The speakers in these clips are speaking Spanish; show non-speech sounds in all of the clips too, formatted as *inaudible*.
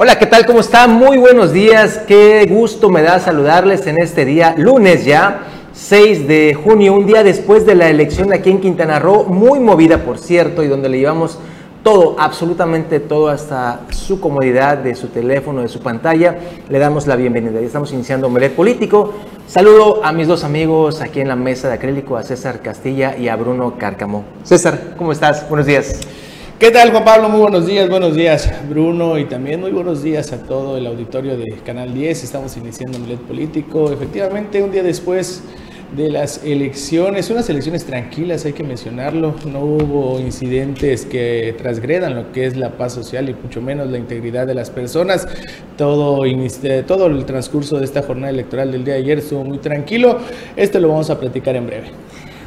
Hola, ¿qué tal? ¿Cómo está? Muy buenos días. Qué gusto me da saludarles en este día, lunes ya, 6 de junio, un día después de la elección aquí en Quintana Roo, muy movida por cierto, y donde le llevamos todo, absolutamente todo, hasta su comodidad de su teléfono, de su pantalla. Le damos la bienvenida. Ya estamos iniciando Omelet Político. Saludo a mis dos amigos aquí en la mesa de acrílico, a César Castilla y a Bruno Cárcamo. César, ¿cómo estás? Buenos días. ¿Qué tal Juan Pablo? Muy buenos días, buenos días Bruno y también muy buenos días a todo el auditorio de Canal 10. Estamos iniciando un político. Efectivamente, un día después de las elecciones, unas elecciones tranquilas, hay que mencionarlo. No hubo incidentes que transgredan lo que es la paz social y mucho menos la integridad de las personas. Todo, todo el transcurso de esta jornada electoral del día de ayer estuvo muy tranquilo. Esto lo vamos a platicar en breve.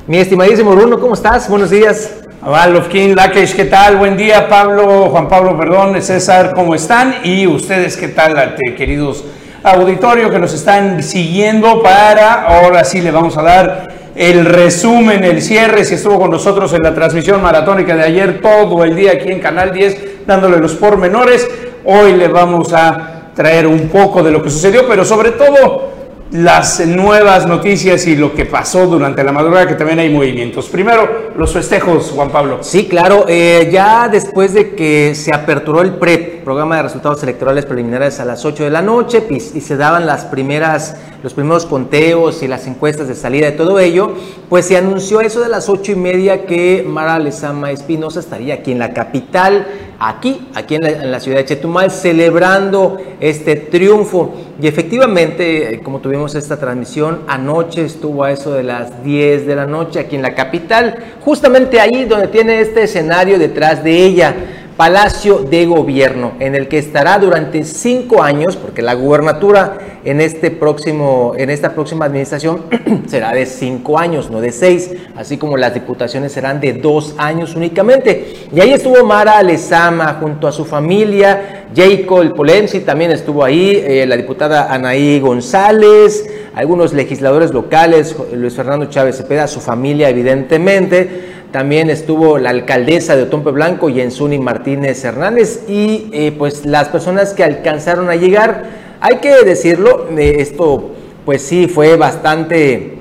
Mi estimadísimo Bruno, ¿cómo estás? Buenos días. Avalofkin, Lakesh, ¿qué tal? Buen día, Pablo, Juan Pablo, perdón, César, ¿cómo están? Y ustedes, ¿qué tal, queridos auditorio que nos están siguiendo para, ahora sí le vamos a dar el resumen, el cierre, si estuvo con nosotros en la transmisión maratónica de ayer todo el día aquí en Canal 10, dándole los pormenores. Hoy le vamos a traer un poco de lo que sucedió, pero sobre todo las nuevas noticias y lo que pasó durante la madrugada, que también hay movimientos. Primero, los festejos, Juan Pablo. Sí, claro, eh, ya después de que se aperturó el PREP, programa de resultados electorales preliminares a las 8 de la noche, y se daban las primeras, los primeros conteos y las encuestas de salida de todo ello, pues se anunció eso de las ocho y media que Mara Lezama Espinosa estaría aquí en la capital aquí, aquí en la, ciudad de Chetumal, celebrando este triunfo. Y efectivamente, eh, como tuvimos esta transmisión, anoche estuvo a eso de las 10 de la noche aquí en la capital, justamente ahí donde tiene este escenario detrás de ella. Palacio de Gobierno, en el que estará durante cinco años, porque la gubernatura en, este próximo, en esta próxima administración *clears throat* será de cinco años, no de seis, así como las diputaciones serán de dos años únicamente. Y ahí estuvo Mara Lezama junto a su familia, Jacob Polensi también estuvo ahí, eh, la diputada Anaí González, algunos legisladores locales, Luis Fernando Chávez Cepeda, su familia evidentemente. También estuvo la alcaldesa de Otompe Blanco, Yensuni Martínez Hernández, y eh, pues las personas que alcanzaron a llegar. Hay que decirlo, eh, esto pues sí fue bastante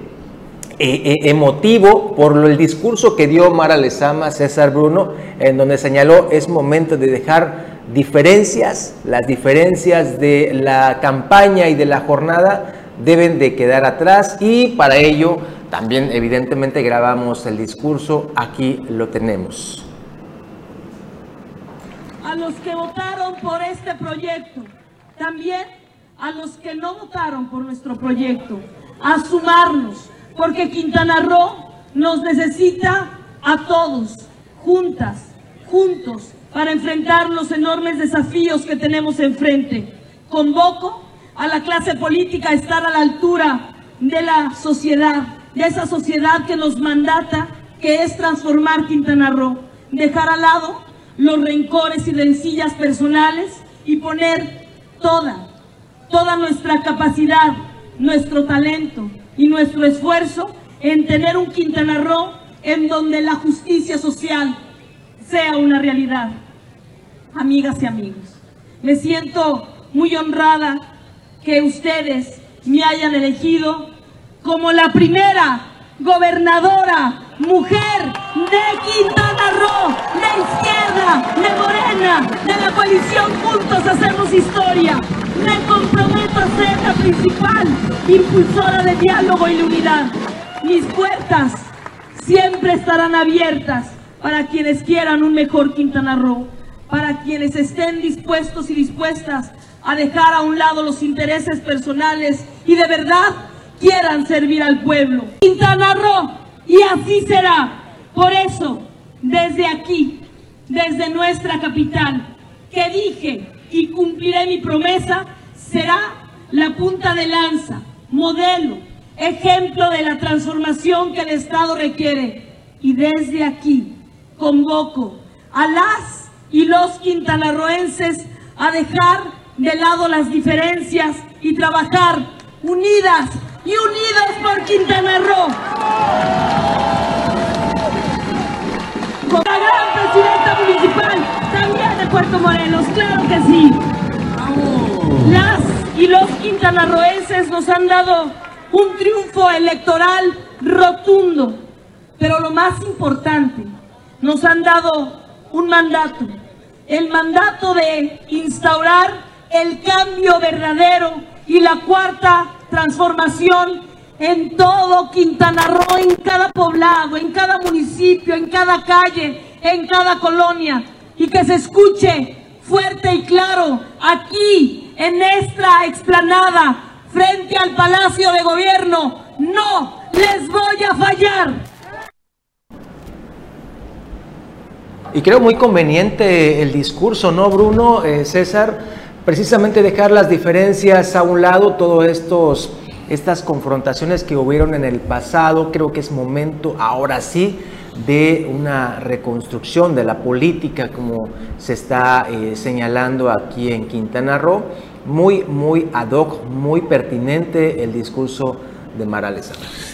eh, emotivo por el discurso que dio Mara Lezama, César Bruno, en donde señaló es momento de dejar diferencias, las diferencias de la campaña y de la jornada deben de quedar atrás y para ello también evidentemente grabamos el discurso, aquí lo tenemos. A los que votaron por este proyecto, también a los que no votaron por nuestro proyecto, a sumarnos, porque Quintana Roo nos necesita a todos, juntas, juntos, para enfrentar los enormes desafíos que tenemos enfrente. Convoco a la clase política a estar a la altura de la sociedad, de esa sociedad que nos mandata, que es transformar Quintana Roo, dejar al lado los rencores y rencillas personales y poner toda, toda nuestra capacidad, nuestro talento y nuestro esfuerzo en tener un Quintana Roo en donde la justicia social sea una realidad. Amigas y amigos, me siento muy honrada que ustedes me hayan elegido como la primera gobernadora mujer de Quintana Roo, de izquierda, de Morena, de la coalición Juntos Hacemos Historia. Me comprometo a ser la principal impulsora de diálogo y de unidad. Mis puertas siempre estarán abiertas para quienes quieran un mejor Quintana Roo, para quienes estén dispuestos y dispuestas a dejar a un lado los intereses personales y de verdad quieran servir al pueblo. Quintana Roo, y así será. Por eso, desde aquí, desde nuestra capital, que dije y cumpliré mi promesa, será la punta de lanza, modelo, ejemplo de la transformación que el Estado requiere. Y desde aquí convoco a las y los quintanarroenses a dejar de lado las diferencias y trabajar unidas y unidos por Quintana Roo. Con la gran presidenta municipal también de Puerto Morelos, claro que sí. y los quintanarroenses nos han dado un triunfo electoral rotundo. Pero lo más importante, nos han dado un mandato, el mandato de instaurar el cambio verdadero y la cuarta transformación en todo Quintana Roo, en cada poblado, en cada municipio, en cada calle, en cada colonia, y que se escuche fuerte y claro aquí en esta explanada frente al Palacio de Gobierno. No les voy a fallar. Y creo muy conveniente el discurso, ¿no, Bruno? Eh, César, precisamente dejar las diferencias a un lado, todos estos estas confrontaciones que hubieron en el pasado, creo que es momento ahora sí de una reconstrucción de la política como se está eh, señalando aquí en Quintana Roo. Muy, muy ad hoc, muy pertinente el discurso de Mara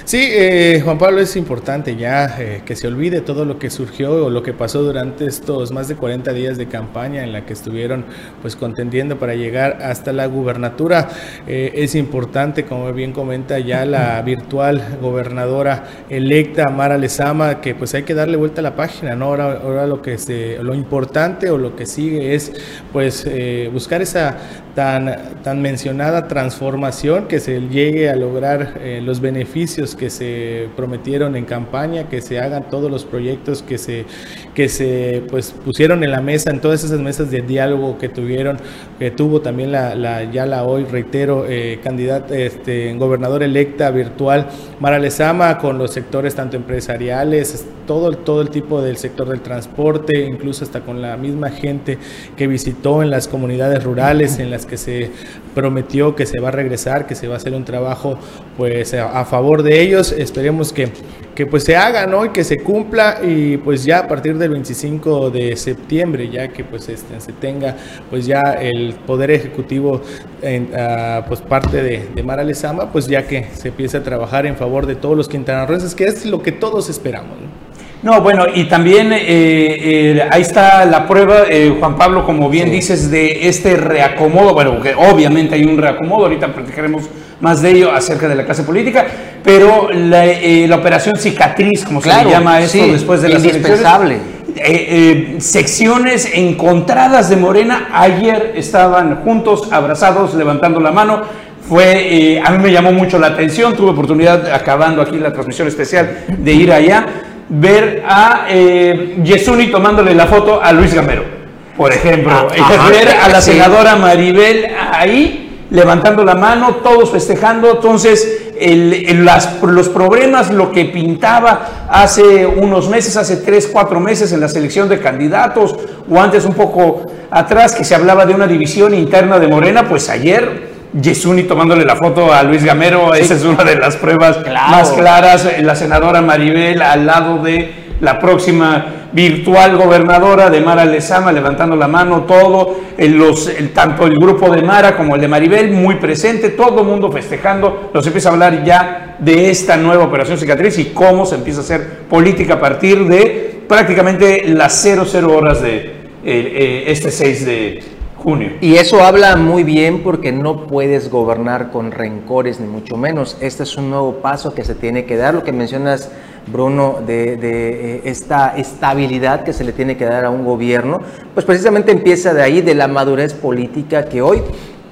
Sí, eh, Juan Pablo, es importante ya eh, que se olvide todo lo que surgió o lo que pasó durante estos más de 40 días de campaña en la que estuvieron pues contendiendo para llegar hasta la gubernatura. Eh, es importante, como bien comenta ya la *laughs* virtual gobernadora electa Mara Lezama, que pues hay que darle vuelta a la página, ¿no? Ahora, ahora lo que se, lo importante o lo que sigue es pues buscar esa tan, tan mencionada transformación que se llegue a lograr los beneficios que se prometieron en campaña, que se hagan todos los proyectos que se, que se pues, pusieron en la mesa, en todas esas mesas de diálogo que tuvieron, que tuvo también la, la ya la hoy, reitero, eh, candidata, este, gobernador electa virtual, Mara Lezama, con los sectores tanto empresariales, todo, todo el tipo del sector del transporte, incluso hasta con la misma gente que visitó en las comunidades rurales, en las que se prometió que se va a regresar, que se va a hacer un trabajo pues a, favor de ellos. Esperemos que, que pues se haga, ¿no? Y que se cumpla y pues ya a partir del 25 de septiembre, ya que pues este, se tenga pues ya el poder ejecutivo en ah, pues parte de, Mara Lezama, pues ya que se empiece a trabajar en favor de todos los quintanarroenses, que es lo que todos esperamos. Bueno, y también eh, eh, ahí está la prueba, eh, Juan Pablo, como bien dices, de este reacomodo. Bueno, que obviamente hay un reacomodo, ahorita platicaremos más de ello acerca de la clase política, pero la, eh, operación cicatriz, como se le llama esto después de las indispensable. Eh, eh, secciones encontradas de Morena ayer estaban juntos, abrazados, levantando la mano. Fue, a mí me llamó mucho la atención, tuve oportunidad, acabando aquí la transmisión especial, de ir allá, ver a Yesuni tomándole la foto a Luis Gamero, por ejemplo. Ah, ver a la senadora Maribel ahí levantando la mano, todos festejando. Entonces, los problemas, lo que pintaba hace unos meses, hace tres, cuatro meses en la selección de candidatos, o antes un poco atrás, que se hablaba de una división interna de Morena, pues ayer Yesuni tomándole la foto a Luis Gamero, esa es una de las pruebas más claras. La senadora Maribel al lado de la próxima virtual gobernadora de Mara Lezama, levantando la mano, todo, los, el, tanto el grupo de Mara como el de Maribel, muy presente, todo el mundo festejando, nos empieza a hablar ya de esta nueva operación cicatriz y cómo se empieza a hacer política a partir de prácticamente las 00 horas de eh, eh, este 6 de Y eso habla muy bien porque no puedes gobernar con rencores, ni mucho menos. Este es un nuevo paso que se tiene que dar, lo que mencionas Bruno, de, eh, esta estabilidad que se le tiene que dar a un gobierno, pues precisamente empieza de ahí, de la madurez política que hoy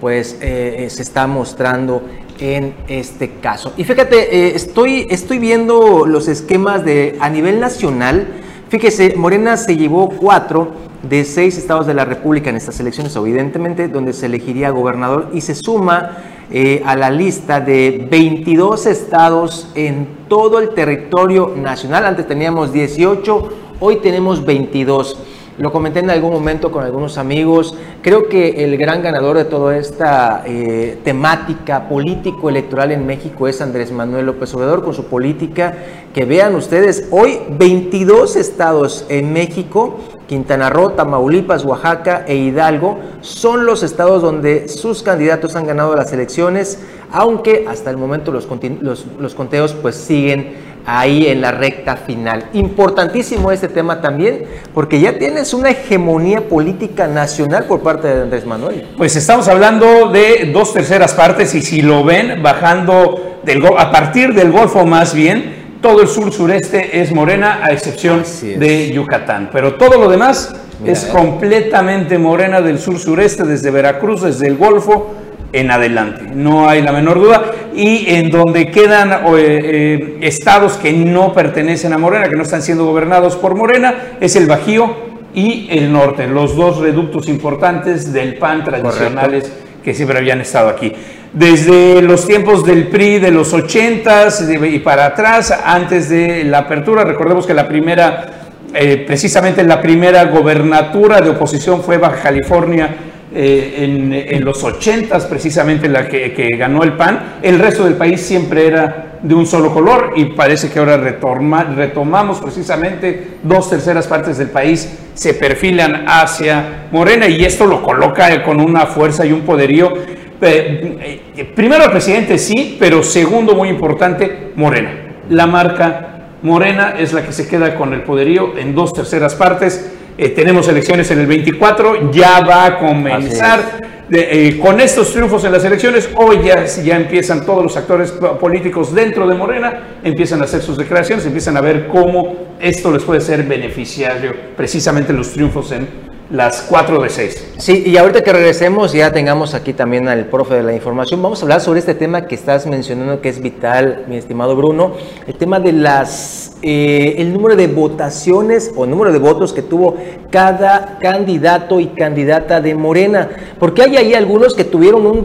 pues eh, eh, se está mostrando en este caso. Y fíjate, estoy, estoy viendo los esquemas de a nivel nacional. Fíjese, Morena se llevó cuatro de seis estados de la República en estas elecciones, evidentemente, donde se elegiría gobernador y se suma eh, a la lista de 22 estados en todo el territorio nacional. Antes teníamos 18, hoy tenemos 22. Lo comenté en algún momento con algunos amigos. Creo que el gran ganador de toda esta eh, temática político-electoral en México es Andrés Manuel López Obrador con su política. Que vean ustedes, hoy 22 estados en México Quintana Roo, Tamaulipas, Oaxaca e Hidalgo son los estados donde sus candidatos han ganado las elecciones aunque hasta el momento los, los, conteos pues siguen ahí en la recta final. Importantísimo este tema también, porque ya tienes una hegemonía política nacional por parte de Andrés Manuel. Pues estamos hablando de dos terceras partes y si lo ven bajando del, a partir del Golfo más bien, todo el sur sureste es morena a excepción de Yucatán, pero todo lo demás es completamente morena del sur sureste, desde Veracruz, desde el Golfo en adelante, no hay la menor duda. Y en donde quedan eh, eh, estados que no pertenecen a Morena, que no están siendo gobernados por Morena, es el Bajío y el norte, los dos reductos importantes del PAN tradicionales que siempre habían estado aquí. Desde los tiempos del PRI de los 80s y para atrás, antes de la apertura, recordemos que la primera, eh, precisamente la primera gobernatura de oposición fue Baja California eh, en, los 80 precisamente la que, ganó el PAN, el resto del país siempre era de un solo color y parece que ahora retomamos precisamente dos terceras partes del país se perfilan hacia Morena y esto lo coloca con una fuerza y un poderío. Eh, eh, primero el presidente sí, pero segundo muy importante, Morena. La marca Morena es la que se queda con el poderío en dos terceras partes eh, tenemos elecciones en el 24, ya va a comenzar eh, con estos triunfos en las elecciones. Hoy ya, ya empiezan todos los actores políticos dentro de Morena, empiezan a hacer sus declaraciones, empiezan a ver cómo esto les puede ser beneficiario, precisamente los triunfos en las 4 de 6. Sí, y ahorita que regresemos, ya tengamos aquí también al profe de la información, vamos a hablar sobre este tema que estás mencionando que es vital, mi estimado Bruno, el tema de las, eh, el número de votaciones o número de votos que tuvo cada candidato y candidata de Morena, porque hay ahí algunos que tuvieron un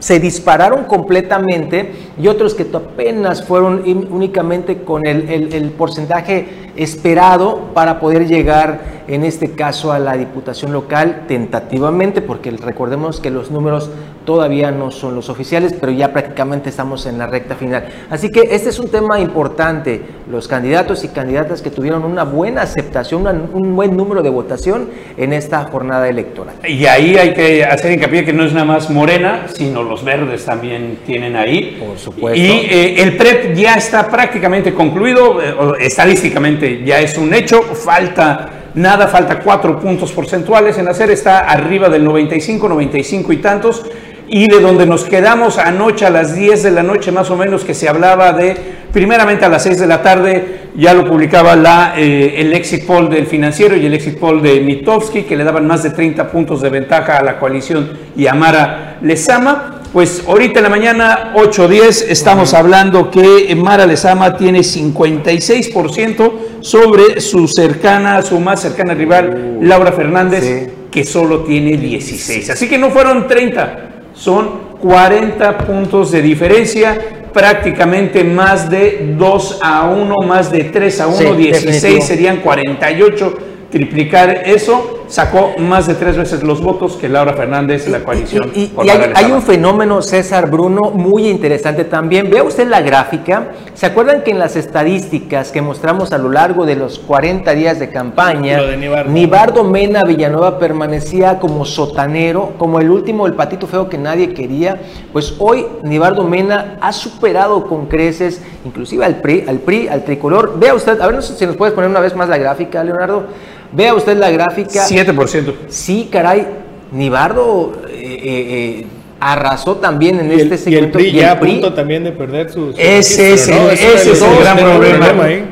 se dispararon completamente y otros que apenas fueron únicamente con el, el porcentaje esperado para poder llegar en este caso a la Diputación local tentativamente, porque recordemos que los números todavía no son los oficiales, pero ya prácticamente estamos en la recta final. Así que este es un tema importante, los candidatos y candidatas que tuvieron una buena aceptación, un buen número de votación en esta jornada electoral. Y ahí hay que hacer hincapié que no es nada más Morena, sino los verdes también tienen ahí. Por supuesto. Y eh, el PREP ya está prácticamente concluido, eh, estadísticamente ya es un hecho, falta nada, falta cuatro puntos porcentuales en hacer, está arriba del 95, 95 y tantos. Y de donde nos quedamos anoche a las 10 de la noche más o menos, que se hablaba de, primeramente a las 6 de la tarde, ya lo publicaba la, eh, el exit poll del financiero y el exit poll de Mitowski, que le daban más de 30 puntos de ventaja a la coalición y a Mara Lezama. Pues ahorita en la mañana, 8.10, estamos hablando que Mara Lezama tiene 56% sobre su cercana, su más cercana rival, uh, Laura Fernández, que solo tiene 16. Así que no fueron 30, son 40 puntos de diferencia, prácticamente más de 2 a 1, más de 3 a 1, 16 serían 48, triplicar eso sacó más de tres veces los votos que Laura Fernández, la coalición. Y, hay, un fenómeno, César Bruno, muy interesante también. Vea usted la gráfica. ¿Se acuerdan que en las estadísticas que mostramos a lo largo de los 40 días de campaña, Nibardo. Mena Villanueva permanecía como sotanero, como el último, el patito feo que nadie quería? Pues hoy Nibardo Mena ha superado con creces, inclusive al PRI, al PRI, al tricolor. Vea usted, a ver si nos puedes poner una vez más la gráfica, Leonardo. Vea usted la gráfica. 7%. Sí, caray. Nibardo eh, eh, eh, arrasó también en este segmento. Y el PRI ya a punto también de perder sus. Ese es, ese es el gran problema.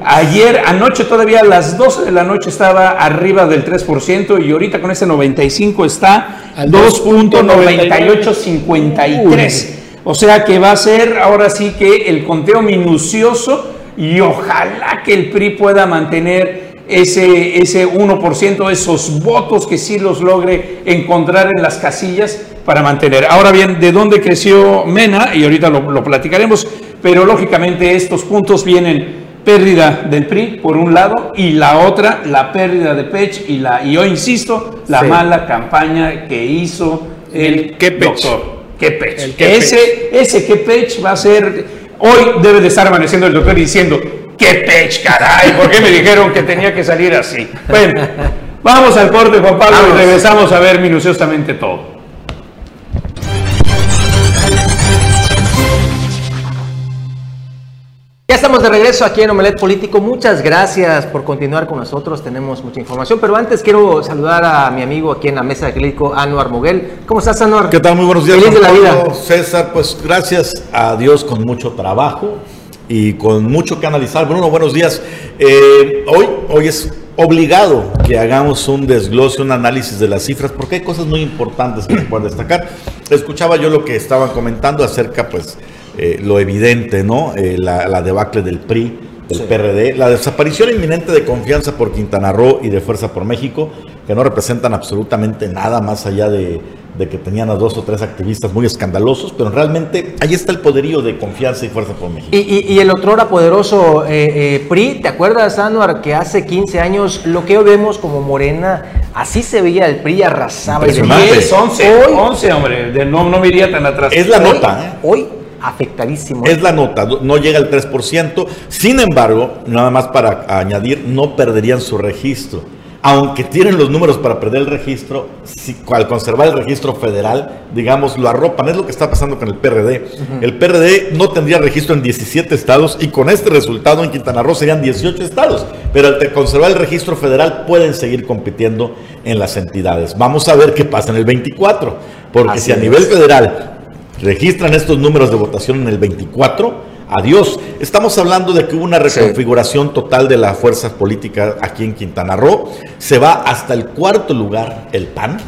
Ayer, anoche todavía a las 12 de la noche estaba arriba del 3% y ahorita con ese 95 está 2.9853. O sea que va a ser ahora sí que el conteo minucioso y ojalá que el PRI pueda mantener ese, ese 1%, esos votos que sí los logre encontrar en las casillas para mantener. Ahora bien, ¿de dónde creció Mena? Y ahorita lo, platicaremos, pero lógicamente estos puntos vienen pérdida del PRI por un lado y la otra la pérdida de Pech y la y yo insisto la mala campaña que hizo el, el doctor Kepech. ese ese Kepech va a ser hoy debe de estar amaneciendo el doctor diciendo ¡Qué pech, caray! ¿Por qué me dijeron que tenía que salir así? Bueno, vamos al corte, Juan Pablo, y regresamos a ver minuciosamente todo. Ya estamos de regreso aquí en Omelet Político. Muchas gracias por continuar con nosotros. Tenemos mucha información, pero antes quiero saludar a mi amigo aquí en la mesa de clínico, Anuar Moguel. ¿Cómo estás, Anuar? ¿Qué tal? Muy buenos días. Feliz de la vida. César, pues gracias a Dios con mucho trabajo y con mucho que analizar. Bruno, buenos días. Eh, hoy, hoy es obligado que hagamos un desglose, un análisis de las cifras, porque hay cosas muy importantes que se pueden destacar. Escuchaba yo lo que estaban comentando acerca, pues, eh, lo evidente, ¿no? Eh, la, la, debacle del PRI, del PRD, la desaparición inminente de confianza por Quintana Roo y de Fuerza por México, que no representan absolutamente nada más allá de, de que tenían a dos o tres activistas muy escandalosos, pero realmente ahí está el poderío de confianza y fuerza por México. Y, y, y el otrora poderoso eh, eh, PRI, ¿te acuerdas, Anuar, que hace 15 años lo que hoy vemos como Morena, así se veía el PRI, arrasaba. Y 10, 11, hoy, 11, hombre, de, no, no me iría tan atrás. Es la nota, ¿eh? Hoy afectadísimo. Es la nota, no llega al 3%. Sin embargo, nada más para añadir, no perderían su registro. Aunque tienen los números para perder el registro, si, al conservar el registro federal, digamos, lo arropan. Es lo que está pasando con el PRD. Uh -huh. El PRD no tendría registro en 17 estados y con este resultado en Quintana Roo serían 18 estados. Pero al conservar el registro federal pueden seguir compitiendo en las entidades. Vamos a ver qué pasa en el 24. Porque Así si a es. nivel federal registran estos números de votación en el 24, adiós. Estamos hablando de que hubo una reconfiguración sí. total de la fuerza política aquí en Quintana Roo. Se va hasta el cuarto lugar el PAN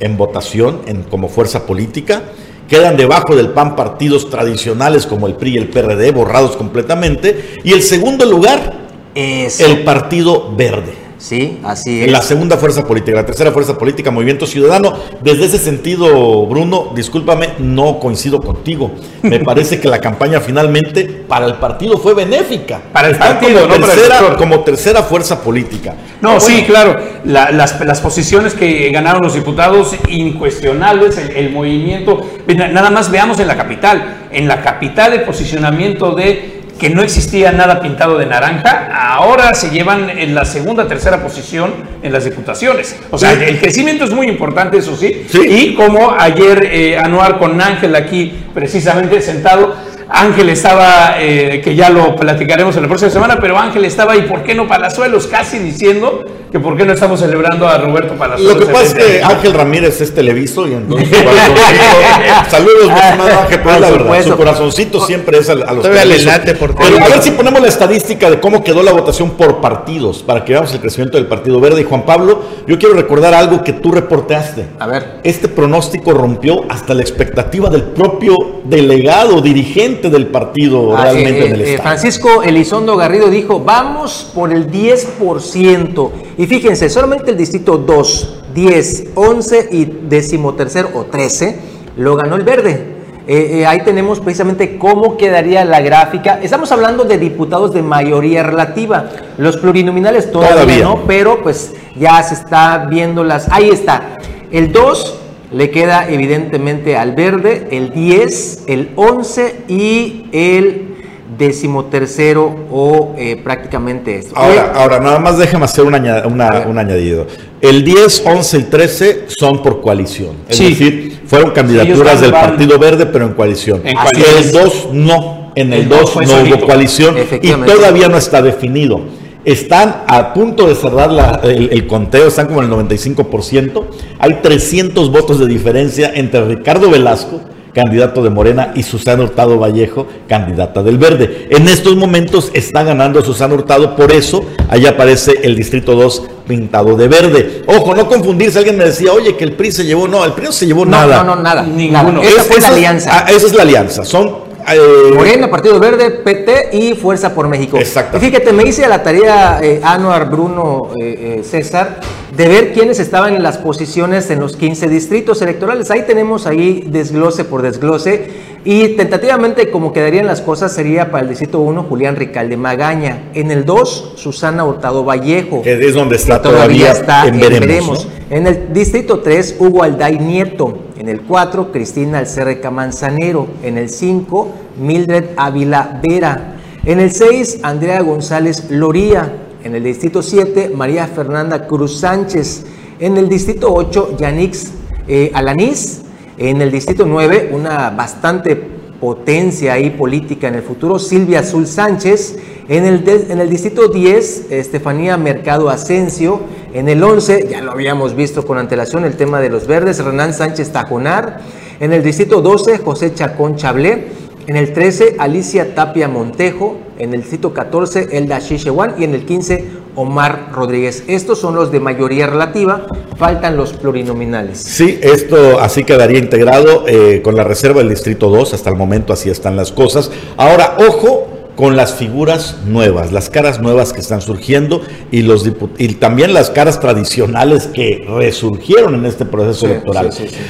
en votación en, como fuerza política. Quedan debajo del PAN partidos tradicionales como el PRI y el PRD, borrados completamente. Y el segundo lugar, Eso. el Partido Verde. Sí, así es. La segunda fuerza política, la tercera fuerza política, Movimiento Ciudadano. Desde ese sentido, Bruno, discúlpame, no coincido contigo. Me *laughs* parece que la campaña finalmente para el partido fue benéfica. Para el partido, como no tercera, para el sector. Como tercera fuerza política. No, bueno, sí, claro. La, las, las, posiciones que ganaron los diputados, incuestionables, el, el movimiento. Nada más veamos en la capital. En la capital el posicionamiento de que no existía nada pintado de naranja, ahora se llevan en la segunda, tercera posición en las diputaciones. O sea, sí. el crecimiento es muy importante, eso sí. sí. Y como ayer eh, Anuar con Ángel aquí precisamente sentado, Ángel estaba, eh, que ya lo platicaremos en la próxima semana, pero Ángel estaba, ¿y por qué no Palazuelos? Casi diciendo que por qué no estamos celebrando a Roberto Palazuelos. Lo que pasa es que Ángel Ramírez es televiso y entonces *laughs* saludos, Ángel, pero es la verdad, su corazoncito siempre es a, a los late por pero, A ver si ponemos la estadística de cómo quedó la votación por partidos, para que veamos el crecimiento del Partido Verde. Y Juan Pablo, yo quiero recordar algo que tú reportaste. A ver. Este pronóstico rompió hasta la expectativa del propio delegado, dirigente del partido ah, realmente eh, en el eh, Estado. Francisco Elizondo Garrido dijo, vamos por el 10%. Y fíjense, solamente el distrito 2, 10, 11 y decimotercer o 13 lo ganó el verde. Eh, eh, ahí tenemos precisamente cómo quedaría la gráfica. Estamos hablando de diputados de mayoría relativa. Los plurinominales todavía, todavía. no, pero pues ya se está viendo las... Ahí está. El 2 le queda evidentemente al verde, el 10, el 11 y el decimotercero o eh, prácticamente esto. Ahora, ahora, nada más déjame hacer un, una, un, añadido. El 10, 11 y 13 son por coalición. Es sí. decir, fueron candidaturas sí, del Partido Verde, pero en coalición. En coalición. El 2 no. En el, el 2 no hubo coalición y todavía no está definido. Están a punto de cerrar la, el, el, conteo, están como en el 95%. Hay 300 votos de diferencia entre Ricardo Velasco, candidato de Morena, y Susana Hurtado Vallejo, candidata del Verde. En estos momentos está ganando Susana Hurtado, por eso ahí aparece el Distrito 2 pintado de verde. Ojo, no confundirse, alguien me decía, oye, que el PRI se llevó, no, el PRI no se llevó no, nada. No, no, nada. Ninguno. Esa fue esa, la alianza. Ah, esa es la alianza, son eh, Morena, Partido Verde, PT y Fuerza por México. Exacto. Y fíjate, me hice la tarea, eh, Anuar, Bruno, eh, César, de ver quiénes estaban en las posiciones en los 15 distritos electorales. Ahí tenemos ahí desglose por desglose. Y tentativamente, como quedarían las cosas, sería para el distrito 1 Julián Ricalde Magaña. En el 2, Susana Hurtado Vallejo. Que es donde está todavía, todavía está en veremos. veremos. ¿no? En el distrito 3, Hugo Alday Nieto. En el 4, Cristina Alcerreca Manzanero. En el 5, Mildred Ávila Vera. En el 6, Andrea González Loría. En el distrito 7, María Fernanda Cruz Sánchez. En el distrito 8, Yanix eh, Alanís. En el distrito 9, una bastante potencia ahí política en el futuro, Silvia Azul Sánchez, en el, en el distrito 10, Estefanía Mercado Asensio, en el 11, ya lo habíamos visto con antelación, el tema de los verdes, Renan Sánchez Tajonar, en el distrito 12, José Chacón Chablé, en el 13, Alicia Tapia Montejo, en el distrito 14, Elda Shishewan y en el 15, Omar Rodríguez. Estos son los de mayoría relativa, faltan los plurinominales. Sí, esto así quedaría integrado eh, con la reserva del Distrito 2, hasta el momento así están las cosas. Ahora, ojo con las figuras nuevas, las caras nuevas que están surgiendo y, los dipu- y también las caras tradicionales que resurgieron en este proceso Sí, electoral. sí, sí, sí.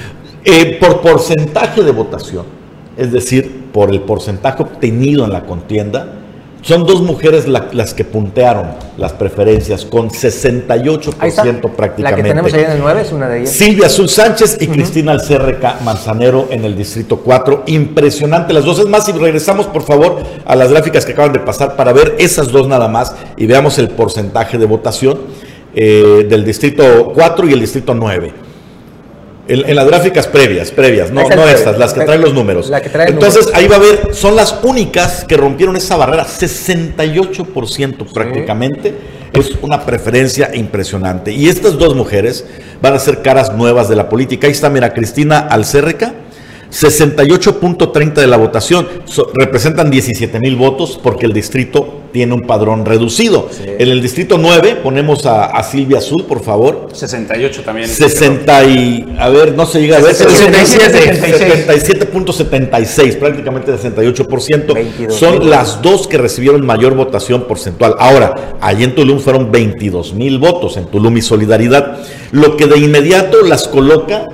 Eh, por porcentaje de votación, es decir, por el porcentaje obtenido en la contienda, son dos mujeres la- las que puntearon las preferencias con 68% Ahí está. prácticamente. La que tenemos ahí en el 9 es una de ellas. Silvia Azul Sánchez y Cristina Alcerreca Manzanero en el distrito 4. Impresionante las dos. Es más, si regresamos por favor a las gráficas que acaban de pasar para ver esas dos nada más y veamos el porcentaje de votación eh, del distrito 4 y el distrito 9. En, en las gráficas previas, previas, no, no estas, las que traen los números. la que Entonces ahí va a ver, son las únicas que rompieron esa barrera, 68% prácticamente. Es una preferencia impresionante. Y estas dos mujeres van a ser caras nuevas de la política. Ahí está, mira, Cristina Alcérreca, 68.30 de la votación. So- representan 17 mil votos porque el distrito tiene un padrón reducido. En el distrito 9 ponemos a, a Silvia Azul, por favor. 68 también. 60 y, a ver, no se llega a ver, 67, 77.76, prácticamente 68%. 22. Son las dos que recibieron mayor votación porcentual. Ahora, allí en Tulum fueron 22 mil votos, en Tulum y Solidaridad, lo que de inmediato las coloca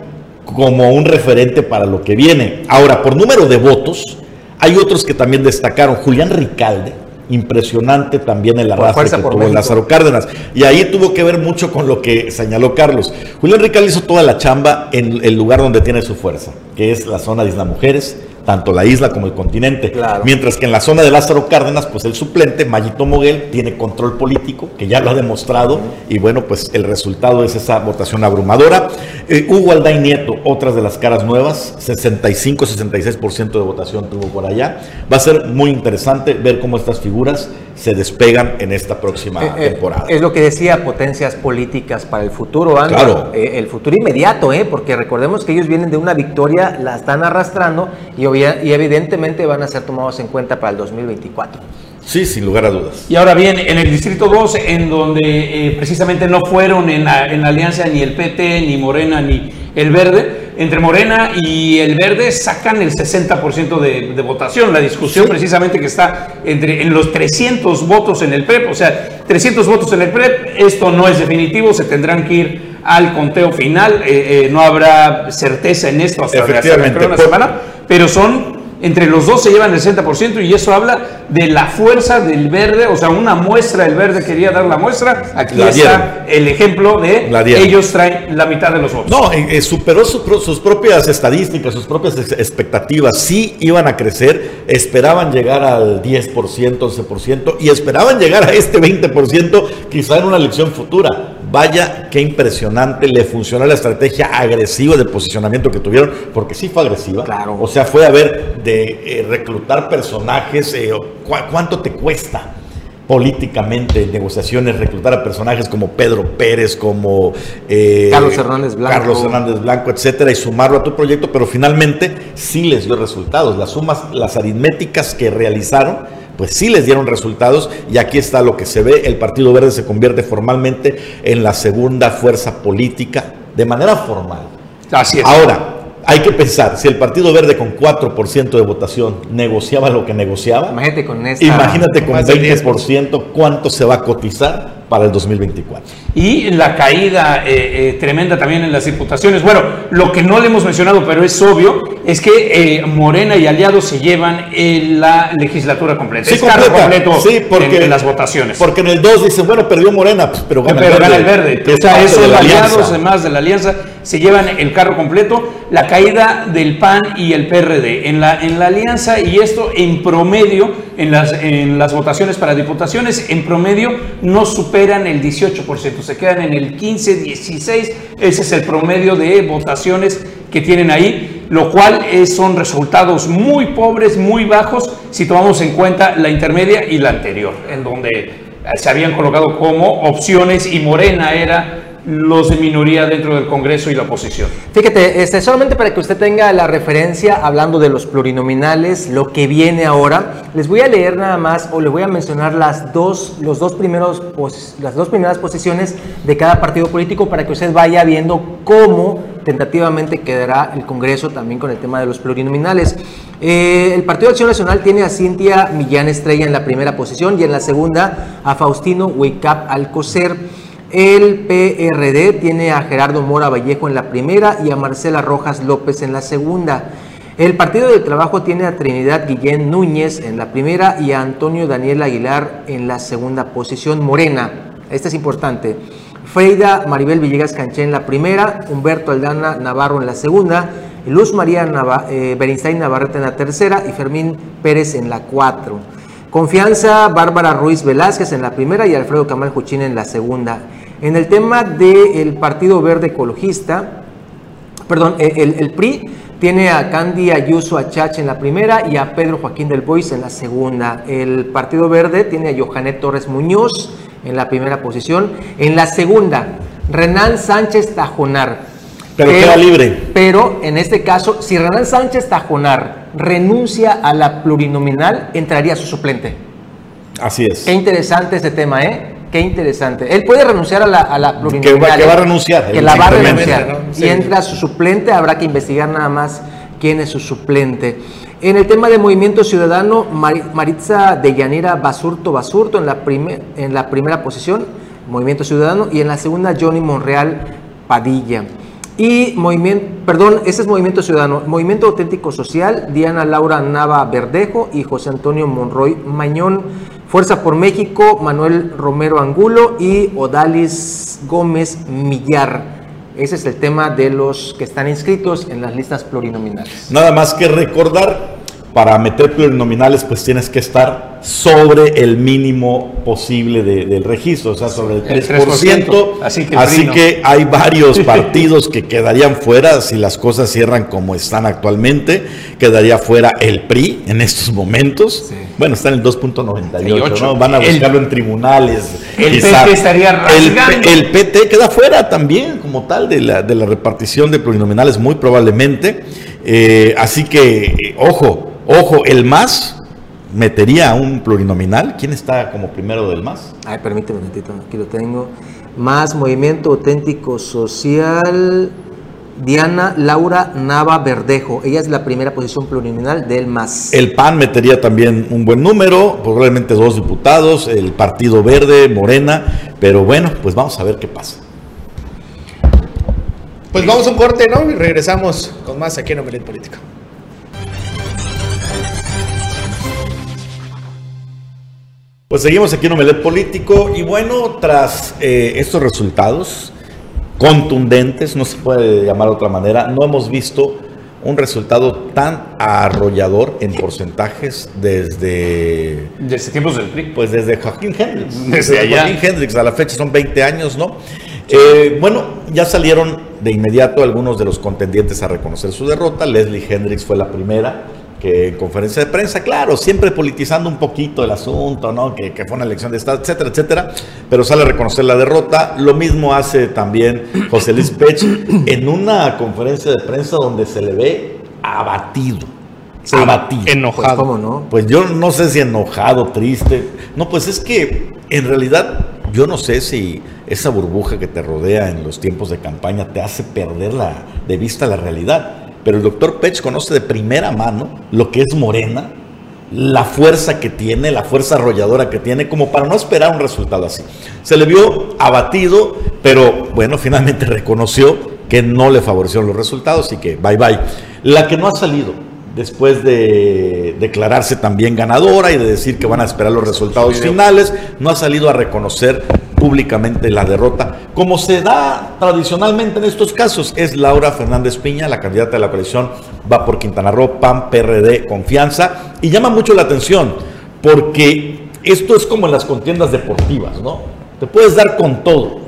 como un referente para lo que viene. Ahora, por número de votos, hay otros que también destacaron. Julián Ricalde, impresionante también el arrastre que tuvo México. Lázaro Cárdenas. Y ahí tuvo que ver mucho con lo que señaló Carlos. Julián Ricalde hizo toda la chamba en el lugar donde tiene su fuerza, que es la zona de Isla Mujeres, tanto la isla como el continente. Claro. Mientras que en la zona de Lázaro Cárdenas, pues el suplente, Mayito Moguel, tiene control político, que ya lo ha demostrado, y bueno, pues el resultado es esa votación abrumadora. Eh, Hugo Alday Nieto, otras de las caras nuevas, 65-66% de votación tuvo por allá. Va a ser muy interesante ver cómo estas figuras se despegan en esta próxima Eh, eh, temporada. Es lo que decía, potencias políticas para el futuro, Ana. Claro. Eh, el futuro inmediato, ¿eh? porque recordemos que ellos vienen de una victoria, la están arrastrando y, obvia- y evidentemente van a ser tomados en cuenta para el 2024. Sí, sin lugar a dudas. Y ahora bien, en el Distrito 2, en donde eh, precisamente no fueron en, la- en la alianza ni el PT, ni Morena, ni el Verde, entre Morena y el Verde sacan el 60% de, de votación. La discusión precisamente que está entre, en los 300 votos en el PREP, o sea, 300 votos en el PREP, esto no es definitivo, se tendrán que ir al conteo final, eh, eh, no habrá certeza en esto hasta, Efectivamente, por- semana, pero son entre los dos se llevan el 60% y eso habla de la fuerza del verde, o sea, una muestra, el verde quería dar la muestra, aquí La está el ejemplo de ellos traen la mitad de los votos. No, eh, eh, superó su sus propias estadísticas, sus propias ex- expectativas. Sí iban a crecer, esperaban llegar al 10%, 11% y esperaban llegar a este 20% quizá en una elección futura. Vaya, qué impresionante le funcionó la estrategia agresiva de posicionamiento que tuvieron, porque sí fue agresiva. Claro. O sea, fue a ver de eh, reclutar personajes, eh, ¿cu- ¿cuánto te cuesta? políticamente en negociaciones reclutar a personajes como Pedro Pérez, como eh, Carlos Hernández Blanco. Carlos Hernández Blanco, etcétera, y sumarlo a tu proyecto, pero finalmente sí les dio resultados. Las sumas, las aritméticas que realizaron, pues sí les dieron resultados, y aquí está lo que se ve. El Partido Verde se convierte formalmente en la segunda fuerza política de manera formal. Así es. Ahora, hay que pensar, si el Partido Verde con 4% de votación negociaba lo que negociaba, Imagínate con esta. imagínate con más del 20% cuánto se va a cotizar para el 2024. Y la caída eh, eh, tremenda también en las diputaciones. Bueno, lo que no le hemos mencionado, pero es obvio, es que eh, Morena y aliados se llevan eh, la legislatura completa. es cargo completa. completo Sí, porque, en, en las votaciones. Porque en el 2 dicen, bueno, perdió Morena, pues, pero gana, pero el, gana verde, el verde. O es sea, la aliados, además de la alianza, se llevan el carro completo. La caída del PAN y el PRD en la, en la alianza, y esto en promedio, en las, en las votaciones para diputaciones, en promedio no superan el 18%, se quedan en el 15, 16. Ese es el promedio de votaciones que tienen ahí. lo cual son resultados muy pobres, muy bajos, si tomamos en cuenta la intermedia y la anterior, en donde se habían colocado como opciones y Morena era los de minoría dentro del Congreso y la oposición. Fíjate, este, solamente para que usted tenga la referencia, hablando de los plurinominales, lo que viene ahora, les voy a leer nada más o les voy a mencionar las dos, los dos primeros, las dos primeras posiciones de cada partido político para que usted vaya viendo cómo tentativamente quedará el Congreso también con el tema de los plurinominales. Eh, el Partido de Acción Nacional tiene a Cintia Millán Estrella en la primera posición y en la segunda a Faustino Huicap Alcocer. El PRD tiene a Gerardo Mora Vallejo en la primera y a Marcela Rojas López en la segunda. El Partido del Trabajo tiene a Trinidad Guillén Núñez en la primera y a Antonio Daniel Aguilar en la segunda posición. Morena, esta es importante. Freida Maribel Villegas Canché en la primera, Humberto Aldana Navarro en la segunda, Luz María eh, Berinstein Navarrete en la tercera y Fermín Pérez en la cuatro. Confianza, Bárbara Ruiz Velázquez en la primera y Alfredo Camal Juchín en la segunda. En el tema del Partido Verde Ecologista, perdón, el, PRI tiene a Candy Ayuso Achach en la primera y a Pedro Joaquín del Bois en la segunda. El Partido Verde tiene a Johanet Torres Muñoz en la primera posición. En la segunda, Renan Sánchez Tajonar. Pero, queda libre. Pero en este caso, si Renan Sánchez Tajonar renuncia a la plurinominal, entraría su suplente. Así es. Qué interesante ese tema, ¿eh? Qué interesante. Él puede renunciar a la, a plurinominal. Que va, que va, a renunciar. Que la va a renunciar. Y entra su suplente, habrá que investigar nada más quién es su suplente. En el tema de Movimiento Ciudadano, Maritza de Yanira Basurto Basurto en la, en la primera posición, Movimiento Ciudadano, y en la segunda Johnny Monreal Padilla. Y movimiento, perdón, ese es Movimiento Ciudadano. Movimiento Auténtico Social, Diana Laura Nava Verdejo y José Antonio Monroy Mañón. Fuerza por México, Manuel Romero Angulo y Odalis Gómez Millar. Ese es el tema de los que están inscritos en las listas plurinominales. Nada más que recordar para meter plurinominales pues tienes que estar sobre el mínimo posible del registro, o sea, sobre el 3%. Así, que, así que, hay varios partidos que quedarían fuera si las cosas cierran como están actualmente. Quedaría fuera el PRI en estos momentos. Bueno, está en el 2.98, ¿no? Van a buscarlo en tribunales. El PT estaría el, el, PT queda fuera también como tal de la, de la repartición de plurinominales muy probablemente. Eh, así que, ojo, Ojo, el más metería un plurinominal. ¿Quién está como primero del más? Ay, permíteme un momentito, aquí lo tengo. Más Movimiento Auténtico Social. Diana Laura Nava Verdejo. Ella es la primera posición plurinominal del MAS. El PAN metería también un buen número, probablemente dos diputados, el Partido Verde, Morena, pero bueno, pues vamos a ver qué pasa. Pues vamos a un corte, ¿no? Y regresamos con más aquí en Omelet Político. Pues seguimos aquí en Omelet Político y bueno, tras eh, estos resultados contundentes, no se puede llamar de otra manera, no hemos visto un resultado tan arrollador en porcentajes desde... Desde tiempos del PRI. Pues desde Joaquín Hendrix. Desde, allá. Joaquín Hendrix, a la fecha son 20 años, ¿no? Eh, bueno, ya salieron de inmediato algunos de los contendientes a reconocer su derrota. Leslie Hendrix fue la primera que en conferencia de prensa, claro, siempre politizando un poquito el asunto, ¿no? Que, fue una elección de Estado, etcétera, etcétera, pero sale a reconocer la derrota. Lo mismo hace también José Luis Pech en una conferencia de prensa donde se le ve abatido. abatido. Enojado. Pues, no? Pues yo no sé si enojado, triste. No, pues es que en realidad yo no sé si esa burbuja que te rodea en los tiempos de campaña te hace perder la, de vista la realidad pero el doctor Pech conoce de primera mano lo que es Morena, la fuerza que tiene, la fuerza arrolladora que tiene, como para no esperar un resultado así. Se le vio abatido, pero bueno, *laughs* finalmente reconoció que no le favorecieron los resultados y que bye bye. La que no ha salido después de declararse también ganadora y de decir que van a esperar los resultados finales, no ha salido a reconocer públicamente la derrota, como se da tradicionalmente en estos casos. Es Laura Fernández Piña, la candidata de la coalición va por Quintana Roo, PAN, PRD, Confianza, y llama mucho la atención, porque esto es como en las contiendas deportivas, ¿no? Te puedes dar con todo,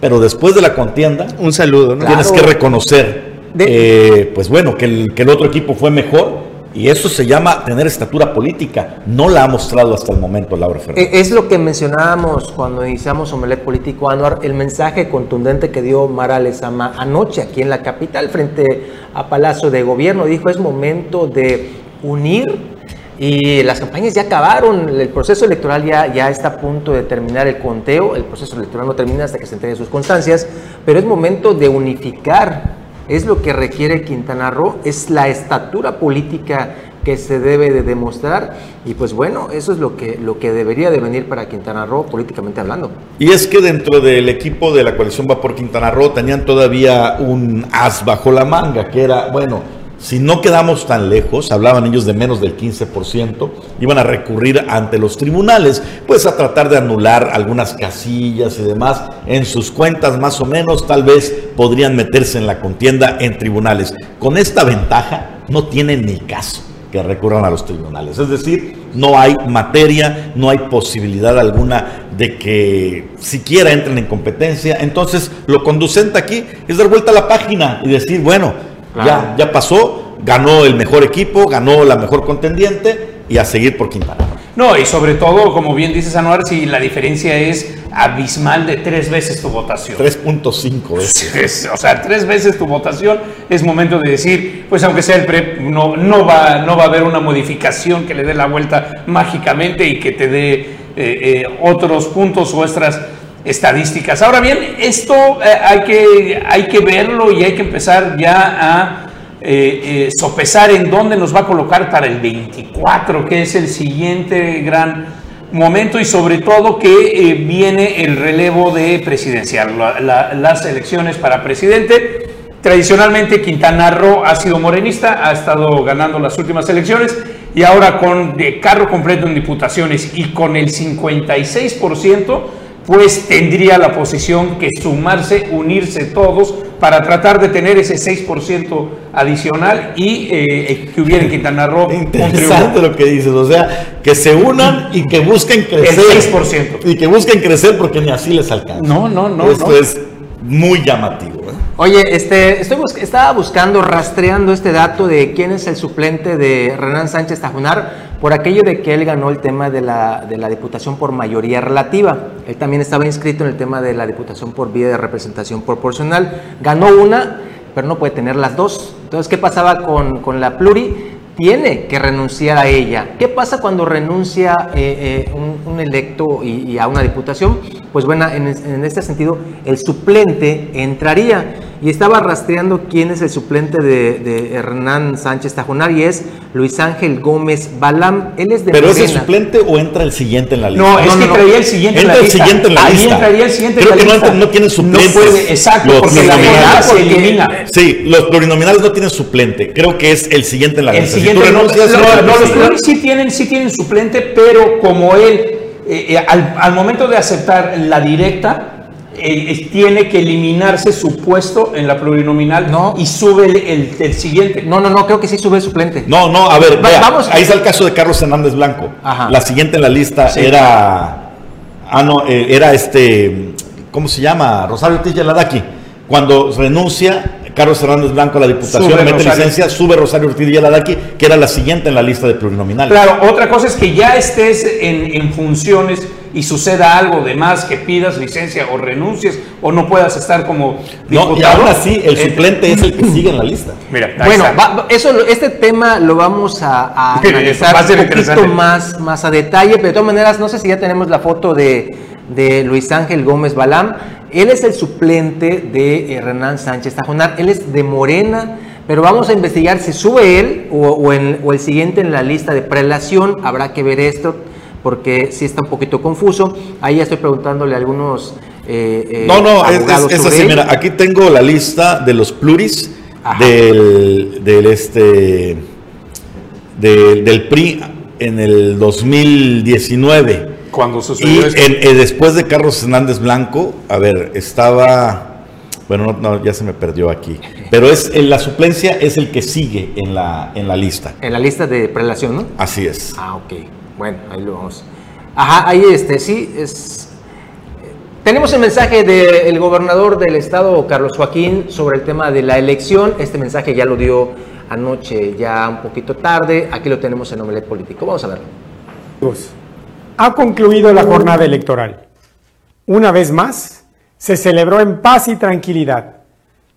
pero después de la contienda, un saludo, Tienes que reconocer eh, pues bueno, que el, que el otro equipo fue mejor. Y eso se llama tener estatura política. No la ha mostrado hasta el momento Laura Fernández. Eh, Es lo que mencionábamos cuando iniciamos Omelet Político Anuar, el mensaje contundente que dio Mara Lezama anoche aquí en la capital frente a Palacio de Gobierno. Dijo es momento de unir y las campañas ya acabaron, el proceso electoral ya, ya está a punto de terminar el conteo, el proceso electoral no termina hasta que se entreguen sus constancias, pero es momento de unificar, es lo que requiere Quintana Roo, es la estatura política que se debe de demostrar y pues bueno, eso es lo que, lo que debería de venir para Quintana Roo políticamente hablando. Y es que dentro del equipo de la coalición Va por Quintana Roo tenían todavía un as bajo la manga, que era, bueno, si no quedamos tan lejos, hablaban ellos de menos del 15%, iban a recurrir ante los tribunales, pues a tratar de anular algunas casillas y demás en sus cuentas, más o menos, tal vez podrían meterse en la contienda en tribunales. Con esta ventaja no tienen ni caso que recurran a los tribunales. Es decir, no hay materia, no hay posibilidad alguna de que siquiera entren en competencia. Entonces, lo conducente aquí es dar vuelta a la página y decir, bueno, ya, ya pasó, ganó el mejor equipo, ganó la mejor contendiente y a seguir por Quintana. No, y sobre todo, como bien dices, Anuar, si la diferencia es abismal de tres veces tu votación. 3.5 veces. *laughs* Es- o sea, tres veces tu votación, es momento de decir, pues aunque sea el PREP, no, no, va, no va a haber una modificación que le dé la vuelta mágicamente y que te dé eh, eh, otros puntos o extras estadísticas. Ahora bien, esto eh, hay, que, hay que verlo y hay que empezar ya a eh, eh, sopesar en dónde nos va a colocar para el 24, que es el siguiente gran momento y sobre todo que viene el relevo de presidencial, la- la- las elecciones para presidente. Tradicionalmente Quintana Roo ha sido morenista, ha estado ganando las últimas elecciones y ahora con carro completo en diputaciones y con el 56%, pues tendría la posición que sumarse, unirse todos para tratar de tener ese 6% adicional y eh, que hubiera en Quintana Roo Interesante lo que dices, o sea, que se unan y que busquen crecer. 6%. Y que busquen crecer porque ni así les alcanza. No, no, no, Esto no. es muy llamativo. ¿eh? Oye, este, estoy bus- estaba buscando, rastreando este dato de quién es el suplente de Renan Sánchez Tajunar, por aquello de que él ganó el tema de la, de la diputación por mayoría relativa. Él también estaba inscrito en el tema de la diputación por vía de representación proporcional. Ganó una, pero no puede tener las dos. Entonces, ¿qué pasaba con, con la pluri? Tiene que renunciar a ella. ¿Qué pasa cuando renuncia eh, eh, un, un electo y, y a una diputación? Pues bueno, en, es- en este sentido, el suplente entraría. Y estaba rastreando quién es el suplente de, de Hernán Sánchez Tajonar y es Luis Ángel Gómez Balam. Él es de ¿Pero es el suplente o entra el siguiente en la lista? No, es No, que no, traía el siguiente Entra en la el lista. siguiente en la Ahí lista. entraría el siguiente Creo en la que no lista. no tienen suplentes. No puede, exacto, Los porque la se elimina. Sí, los plurinominales no tienen suplente. Creo que es el siguiente en la El lista. siguiente, tú no, renuncias, no, entra el no, los pluris sí tienen, sí tienen suplente, pero como él, eh, eh, al, al momento de aceptar la directa, eh, eh, tiene que eliminarse su puesto en la plurinominal No. y sube el, el- el siguiente. No, no, no, creo que sí sube el suplente. No, no, a ver, Va- vea, vamos. ahí está el caso de Carlos Hernández Blanco. Ajá. La siguiente en la lista Sí. era. Ah, no, eh, era este. ¿Cómo se llama? Rosario Ortiz Yaladaki. Cuando renuncia Carlos Hernández Blanco a la diputación, Sube mete Rosario. licencia, sube Rosario Ortiz Yaladaki, que era la siguiente en la lista de plurinominales. Claro, otra cosa es que ya estés en, en funciones y suceda algo de más, que pidas licencia o renuncies o no puedas estar como No, y diputado. aún así, el Eh, suplente es el que sigue en la lista. *laughs* Mira, Bueno, va- eso, este tema lo vamos a, a *laughs* analizar va a ser un poquito más, más a detalle, pero de todas maneras, no sé si ya tenemos la foto de, de Luis Ángel Gómez Balam. Él es el suplente de eh, Renan Sánchez Tajonar, él es de Morena, pero vamos a investigar si sube él o, o en- o el siguiente en la lista de prelación, habrá que ver esto, porque sí está un poquito confuso. Ahí ya estoy preguntándole a algunos... eh, eh, No, no, es, así. Mira, aquí tengo la lista de los pluris del, del este del, del PRI en el 2019. Cuando Y sucedió esto. en- eh, después de Carlos Hernández Blanco, a ver, estaba. Bueno, no, no, ya se me perdió aquí. Pero es en la suplencia es el que sigue en la, en la lista. En la lista de prelación, ¿no? Así es. Ah, ok. Bueno, ahí lo vamos. Ajá, ahí este, sí, es. Tenemos el mensaje del gobernador del estado, Carlos Joaquín, sobre el tema de la elección. Este mensaje ya lo dio anoche, ya un poquito tarde. Aquí lo tenemos en Omelet Político. Vamos a verlo. Ha concluido la jornada electoral. Una vez más, se celebró en paz y tranquilidad,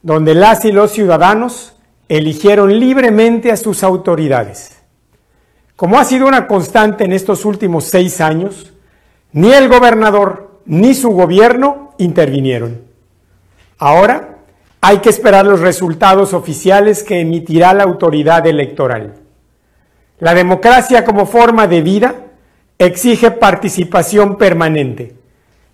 donde las y los ciudadanos eligieron libremente a sus autoridades. Como ha sido una constante en estos últimos seis años, ni el gobernador ni su gobierno intervinieron. Ahora hay que esperar los resultados oficiales que emitirá la autoridad electoral. La democracia como forma de vida exige participación permanente.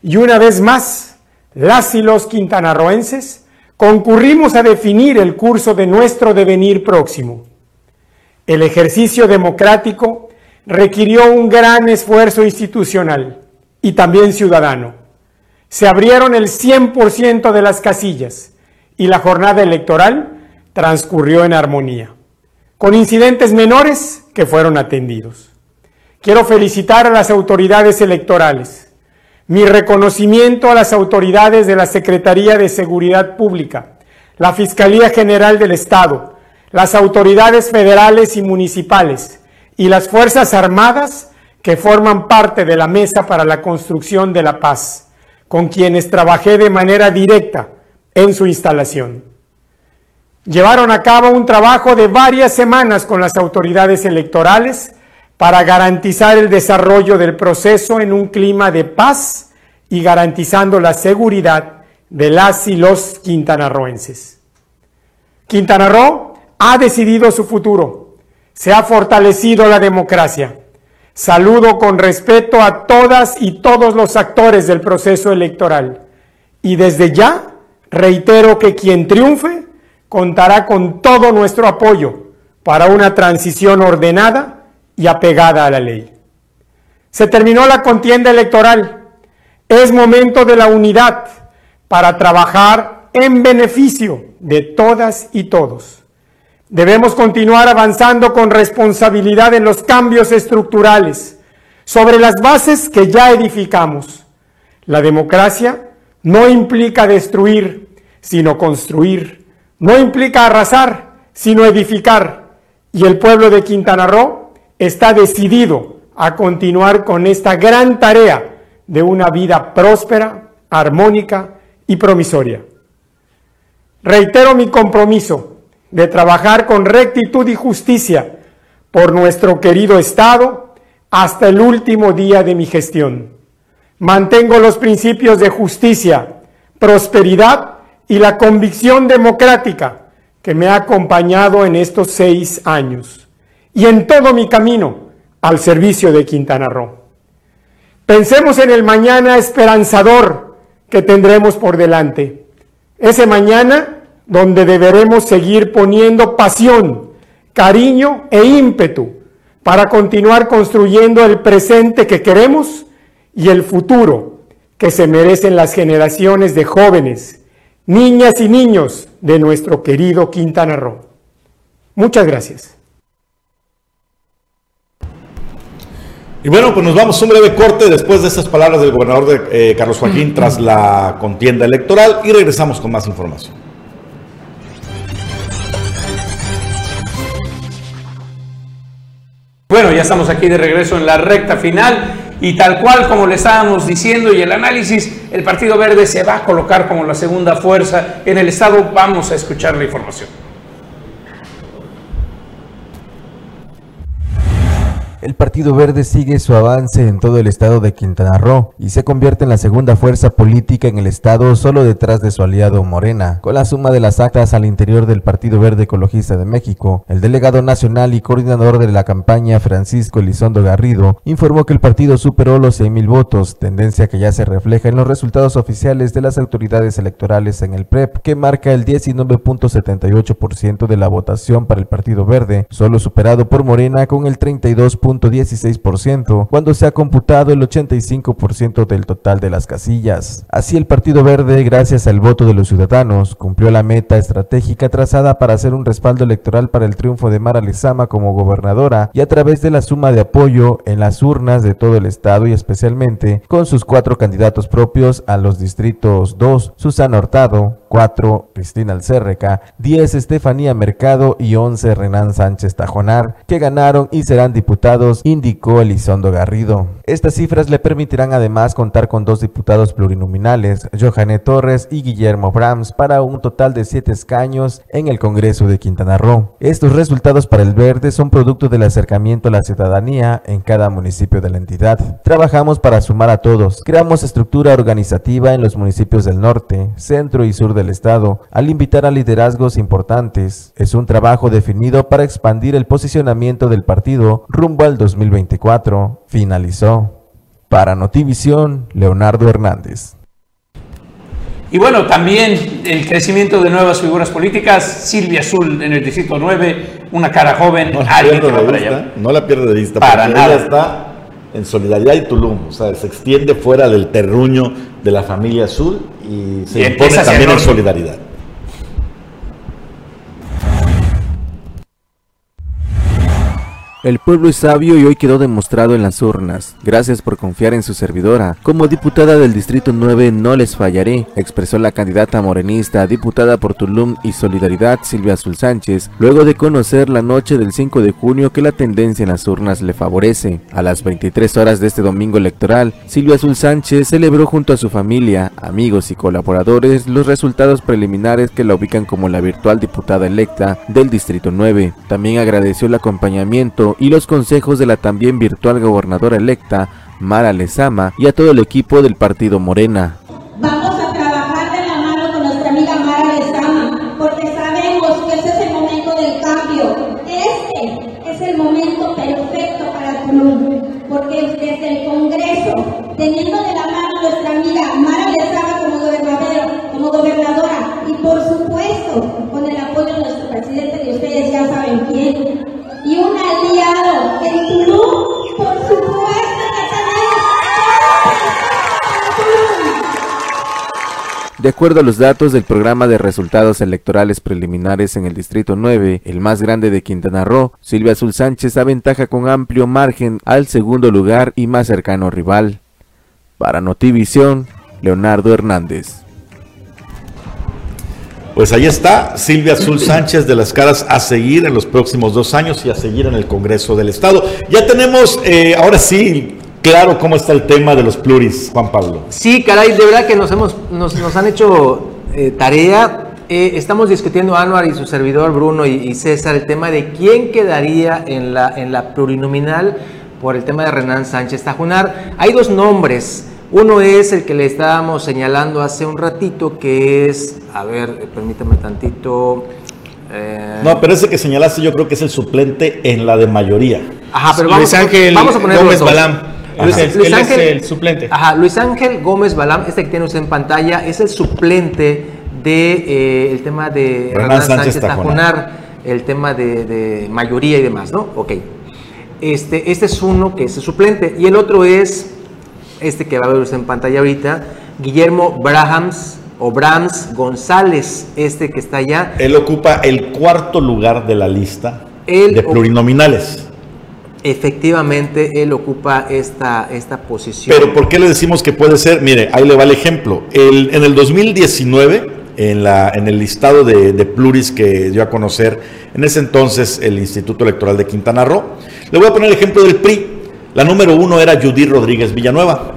Y una vez más, las y los quintanarroenses concurrimos a definir el curso de nuestro devenir próximo. El ejercicio democrático requirió un gran esfuerzo institucional y también ciudadano. Se abrieron el 100% de las casillas y la jornada electoral transcurrió en armonía, con incidentes menores que fueron atendidos. Quiero felicitar a las autoridades electorales, mi reconocimiento a las autoridades de la Secretaría de Seguridad Pública, la Fiscalía General del Estado, las autoridades federales y municipales y las Fuerzas Armadas que forman parte de la Mesa para la Construcción de la Paz, con quienes trabajé de manera directa en su instalación. Llevaron a cabo un trabajo de varias semanas con las autoridades electorales para garantizar el desarrollo del proceso en un clima de paz y garantizando la seguridad de las y los quintanarroenses. Quintana Roo ha decidido su futuro, se ha fortalecido la democracia. Saludo con respeto a todas y todos los actores del proceso electoral y desde ya reitero que quien triunfe contará con todo nuestro apoyo para una transición ordenada y apegada a la ley. Se terminó la contienda electoral. Es momento de la unidad para trabajar en beneficio de todas y todos. Debemos continuar avanzando con responsabilidad en los cambios estructurales sobre las bases que ya edificamos. La democracia no implica destruir, sino construir. No implica arrasar, sino edificar. Y el pueblo de Quintana Roo está decidido a continuar con esta gran tarea de una vida próspera, armónica y promisoria. Reitero mi compromiso de trabajar con rectitud y justicia por nuestro querido Estado hasta el último día de mi gestión. Mantengo los principios de justicia, prosperidad y la convicción democrática que me ha acompañado en estos seis años y en todo mi camino al servicio de Quintana Roo. Pensemos en el mañana esperanzador que tendremos por delante. Ese mañana donde deberemos seguir poniendo pasión, cariño e ímpetu para continuar construyendo el presente que queremos y el futuro que se merecen las generaciones de jóvenes, niñas y niños de nuestro querido Quintana Roo. Muchas gracias. Y bueno, pues nos vamos a un breve corte después de estas palabras del gobernador de, eh, Carlos Joaquín tras la contienda electoral y regresamos con más información. Bueno, ya estamos aquí de regreso en la recta final y tal cual como le estábamos diciendo y el análisis, el Partido Verde se va a colocar como la segunda fuerza en el Estado. Vamos a escuchar la información. El Partido Verde sigue su avance en todo el estado de Quintana Roo y se convierte en la segunda fuerza política en el estado solo detrás de su aliado Morena. Con la suma de las actas al interior del Partido Verde Ecologista de México, el delegado nacional y coordinador de la campaña Francisco Elizondo Garrido informó que el partido superó los 6.000 votos, tendencia que ya se refleja en los resultados oficiales de las autoridades electorales en el PREP, que marca el 19.78% de la votación para el Partido Verde, solo superado por Morena con el 32. 0.16% cuando se ha computado el 85% del total de las casillas. Así el Partido Verde, gracias al voto de los ciudadanos, cumplió la meta estratégica trazada para hacer un respaldo electoral para el triunfo de Mara Lezama como gobernadora y a través de la suma de apoyo en las urnas de todo el estado y especialmente con sus cuatro candidatos propios a los distritos 2, Susana Hurtado, 4 Cristina Alcérreca, 10 Estefanía Mercado y 11 Renan Sánchez Tajonar, que ganaron y serán diputados, indicó Elizondo Garrido. Estas cifras le permitirán además contar con dos diputados plurinominales, Johanne Torres y Guillermo Brams, para un total de 7 escaños en el Congreso de Quintana Roo. Estos resultados para el Verde son producto del acercamiento a la ciudadanía en cada municipio de la entidad. Trabajamos para sumar a todos, creamos estructura organizativa en los municipios del norte, centro y sur de del Estado al invitar a liderazgos importantes. Es un trabajo definido para expandir el posicionamiento del partido rumbo al 2024. Finalizó. Para Notivisión, Leonardo Hernández. Y bueno, también el crecimiento de nuevas figuras políticas. Silvia Azul en el Distrito 9, una cara joven. No la pierde de vista. No la pierde de vista. Para nada. está en Solidaridad y Tulum. O sea, se extiende fuera del terruño de la familia Azul y se impone también en solidaridad. El pueblo es sabio y hoy quedó demostrado en las urnas. Gracias por confiar en su servidora. Como diputada del Distrito 9 no les fallaré, expresó la candidata morenista, diputada por Tulum y Solidaridad Silvia Azul Sánchez, luego de conocer la noche del 5 de junio que la tendencia en las urnas le favorece. A las 23 horas de este domingo electoral, Silvia Azul Sánchez celebró junto a su familia, amigos y colaboradores los resultados preliminares que la ubican como la virtual diputada electa del Distrito 9. También agradeció el acompañamiento y los consejos de la también virtual gobernadora electa, Mara Lezama, y a todo el equipo del partido Morena. Vamos a trabajar de la mano con nuestra amiga Mara Lezama, porque sabemos que ese es el momento del cambio. Este es el momento perfecto para Tulum, porque desde el Congreso, teniendo de la mano nuestra amiga Mara Lezama como gobernadora, como gobernadora, y por supuesto con el apoyo de nuestro presidente, que ustedes ya saben quién, y un De acuerdo a los datos del programa de resultados electorales preliminares en el Distrito 9, el más grande de Quintana Roo, Silvia Azul Sánchez aventaja con amplio margen al segundo lugar y más cercano rival. Para Notivisión, Leonardo Hernández. Pues ahí está Silvia Azul Sánchez de las caras a seguir en los próximos dos años y a seguir en el Congreso del Estado. Ya tenemos, eh, ahora sí, claro cómo está el tema de los pluris, Juan Pablo. Sí, caray, de verdad que nos, hemos, nos, han hecho eh, tarea. Eh, estamos discutiendo Anuar y su servidor Bruno y, César el tema de quién quedaría en la, en la plurinominal por el tema de Renan Sánchez Tajunar. Hay dos nombres. Uno es el que le estábamos señalando hace un ratito, que es, a ver, permítame tantito. Eh... No, pero ese que señalaste yo creo que es el suplente en la de mayoría. Ajá, pero vamos, Ángel vamos a poner Gómez Balam. Luis, Ángel, es el suplente. Ajá, Luis Ángel Gómez Balam, este que tiene usted en pantalla, es el suplente de eh, el tema de Renan Sánchez, Tajonar, el tema de, de, mayoría y demás, ¿no? Ok. Este, este es uno que es el suplente y el otro es este que va a ver usted en pantalla ahorita, Guillermo Brahams o Brahms González, este que está allá. Él ocupa el cuarto lugar de la lista de plurinominales. Efectivamente, él ocupa esta, esta posición. Pero ¿por qué le decimos que puede ser? Mire, ahí le va el ejemplo. El, en el 2019, en, la, en el listado de, de, pluris que dio a conocer en ese entonces el Instituto Electoral de Quintana Roo, le voy a poner el ejemplo del PRI. La número uno era Judy Rodríguez Villanueva.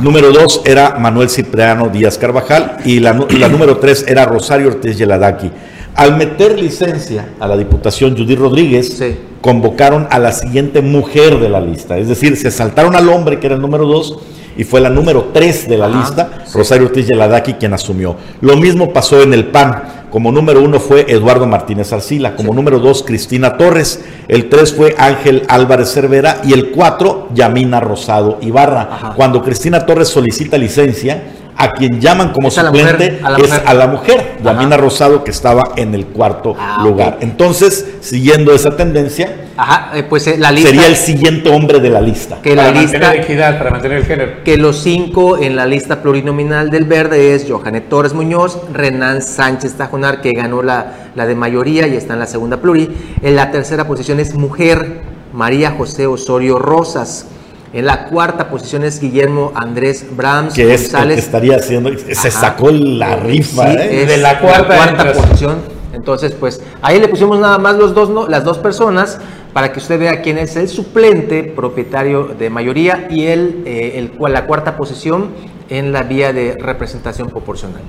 Número dos era Manuel Cipriano Díaz Carvajal. Y la, número tres era Rosario Ortiz Yeladaki. Al meter licencia a la Diputación Judy Rodríguez, convocaron a la siguiente mujer de la lista. Es decir, se saltaron al hombre que era el número dos y fue la número 3 de la lista, Rosario Ortiz Yeladaki, quien asumió. Lo mismo pasó en el PAN. Como número uno fue Eduardo Martínez Arcila, como número dos Cristina Torres, el tres fue Ángel Álvarez Cervera y el cuatro Yamina Rosado Ibarra. Cuando Cristina Torres solicita licencia, a quien llaman como Es a la suplente mujer, a la es mujer. a la mujer, Ajá. Yamina Rosado, que estaba en el cuarto Ah, lugar. Entonces, siguiendo esa tendencia, Ajá, eh, pues eh, la lista. sería el siguiente hombre de la lista. que para la lista. mantener equidad, para mantener el género. que los cinco en la lista plurinominal del Verde es Johanet Torres Muñoz, Renan Sánchez Tajonar, que ganó la, la de mayoría y está en la segunda pluri. En la tercera posición es Mujer, María José Osorio Rosas. En la cuarta posición es Guillermo Andrés Brahms que es el González. que estaría haciendo, se Ajá. sacó la rifa, Sí, ¿eh? De la cuarta posición. Entonces, pues ahí le pusimos nada más los dos, no- las dos personas para que usted vea quién es el suplente propietario de mayoría y el, eh, el cual- la cuarta posición en la vía de representación proporcional.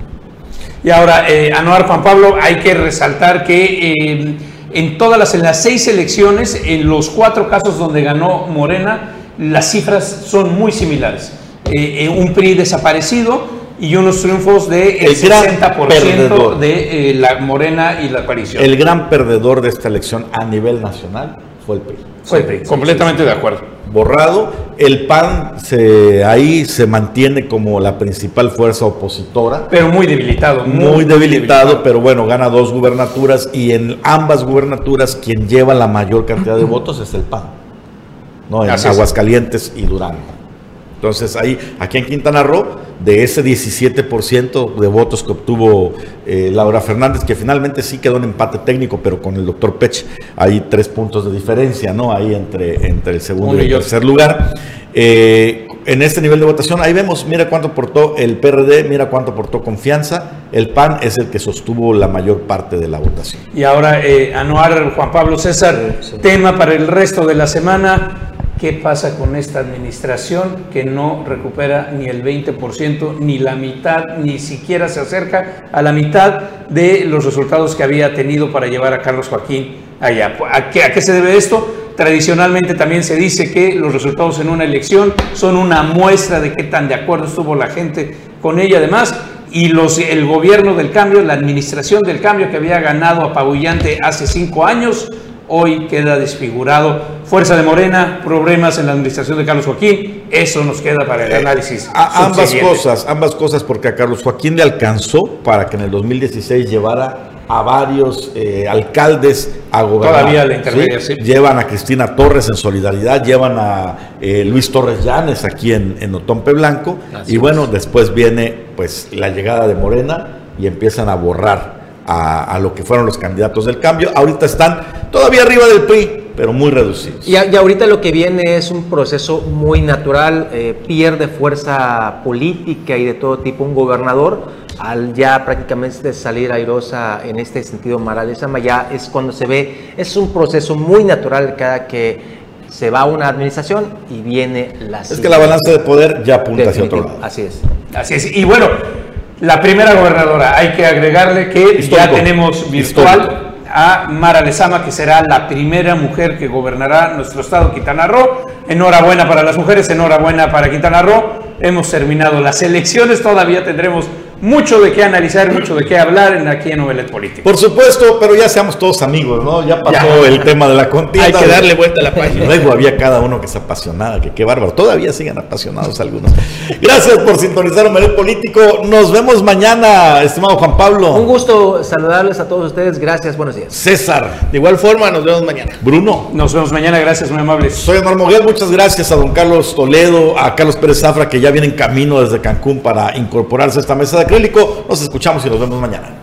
Y ahora, eh, Anuar Juan Pablo, hay que resaltar que eh, en todas las, en las seis elecciones, en los cuatro casos donde ganó Morena, las cifras son muy similares. Eh, eh, un PRI desaparecido y unos triunfos del El gran 60% perdedor. de eh, la Morena y la coalición. El gran perdedor de esta elección a nivel nacional fue el PRI. Fue el PRI, completamente de acuerdo. Borrado, el PAN se, ahí se mantiene como la principal fuerza opositora. Pero muy debilitado. muy debilitado, pero bueno, gana dos gubernaturas y en ambas gubernaturas quien lleva la mayor cantidad de *clears throat* votos es el PAN, ¿no? En Así es. Aguascalientes y Durango. Entonces ahí, aquí en Quintana Roo, de ese 17% de votos que obtuvo eh, Laura Fernández, que finalmente sí quedó en empate técnico, pero con el doctor Pech hay tres puntos de diferencia, ¿no? Ahí entre, entre el segundo y el tercer lugar. Eh, en este nivel de votación, ahí vemos, mira cuánto aportó el PRD, mira cuánto aportó Confianza. El PAN es el que sostuvo la mayor parte de la votación. Y ahora, eh, Anuar Juan Pablo César, tema para el resto de la semana. ¿Qué pasa con esta administración que no recupera ni el 20%, ni la mitad, ni siquiera se acerca a la mitad de los resultados que había tenido para llevar a Carlos Joaquín allá? ¿A qué, se debe esto? Tradicionalmente también se dice que los resultados en una elección son una muestra de qué tan de acuerdo estuvo la gente con ella además y los, el gobierno del cambio, la administración del cambio que había ganado apabullante hace cinco años, hoy queda desfigurado. Fuerza de Morena, problemas en la administración de Carlos Joaquín, eso nos queda para el análisis. Eh, A- ambas cosas, ambas cosas, porque a Carlos Joaquín le alcanzó para que en el 2016 llevara a varios eh, alcaldes a gobernar. Todavía la intermedia, sí. Llevan a Cristina Torres en solidaridad, llevan a eh, Luis Torres Llanes aquí en, en Otompe Blanco, Así y bueno, después viene pues la llegada de Morena y empiezan a borrar a, a lo que fueron los candidatos del cambio. Ahorita están todavía arriba del PRI, pero muy reducidos. Y, a- y ahorita lo que viene es un proceso muy natural, eh, pierde fuerza política y de todo tipo un gobernador, al ya prácticamente salir airosa en este sentido Mara Lezama, ya es cuando se ve, es un proceso muy natural cada que se va una administración y viene la Es que la balanza de poder ya apunta hacia otro Definitivo, lado. Así es. Así es. Y bueno, la primera gobernadora, hay que agregarle que ya tenemos virtual a Mara Lezama, que será la primera mujer que gobernará nuestro estado Quintana Roo. Enhorabuena para las mujeres, enhorabuena para Quintana Roo. Hemos terminado las elecciones, todavía tendremos mucho de qué analizar, mucho de qué hablar en aquí en Novelet Político. Por supuesto, pero ya seamos todos amigos, ¿no? Ya pasó Ya. el tema de la contienda. Hay que darle vuelta a la página. Luego había cada uno que se apasionaba, que qué bárbaro. Todavía siguen apasionados algunos. Gracias por sintonizar Omelet Político. Nos vemos mañana, estimado Juan Un Pablo. gusto saludarles a todos ustedes. Gracias, buenos días. César, De igual forma, nos vemos mañana. Bruno. Nos vemos mañana, gracias, muy amables. Soy Omar Moguel, muchas gracias a don Carlos Toledo, a Carlos Pérez Zafra, que ya viene en camino desde Cancún para incorporarse a esta mesa de Nos escuchamos y nos vemos mañana.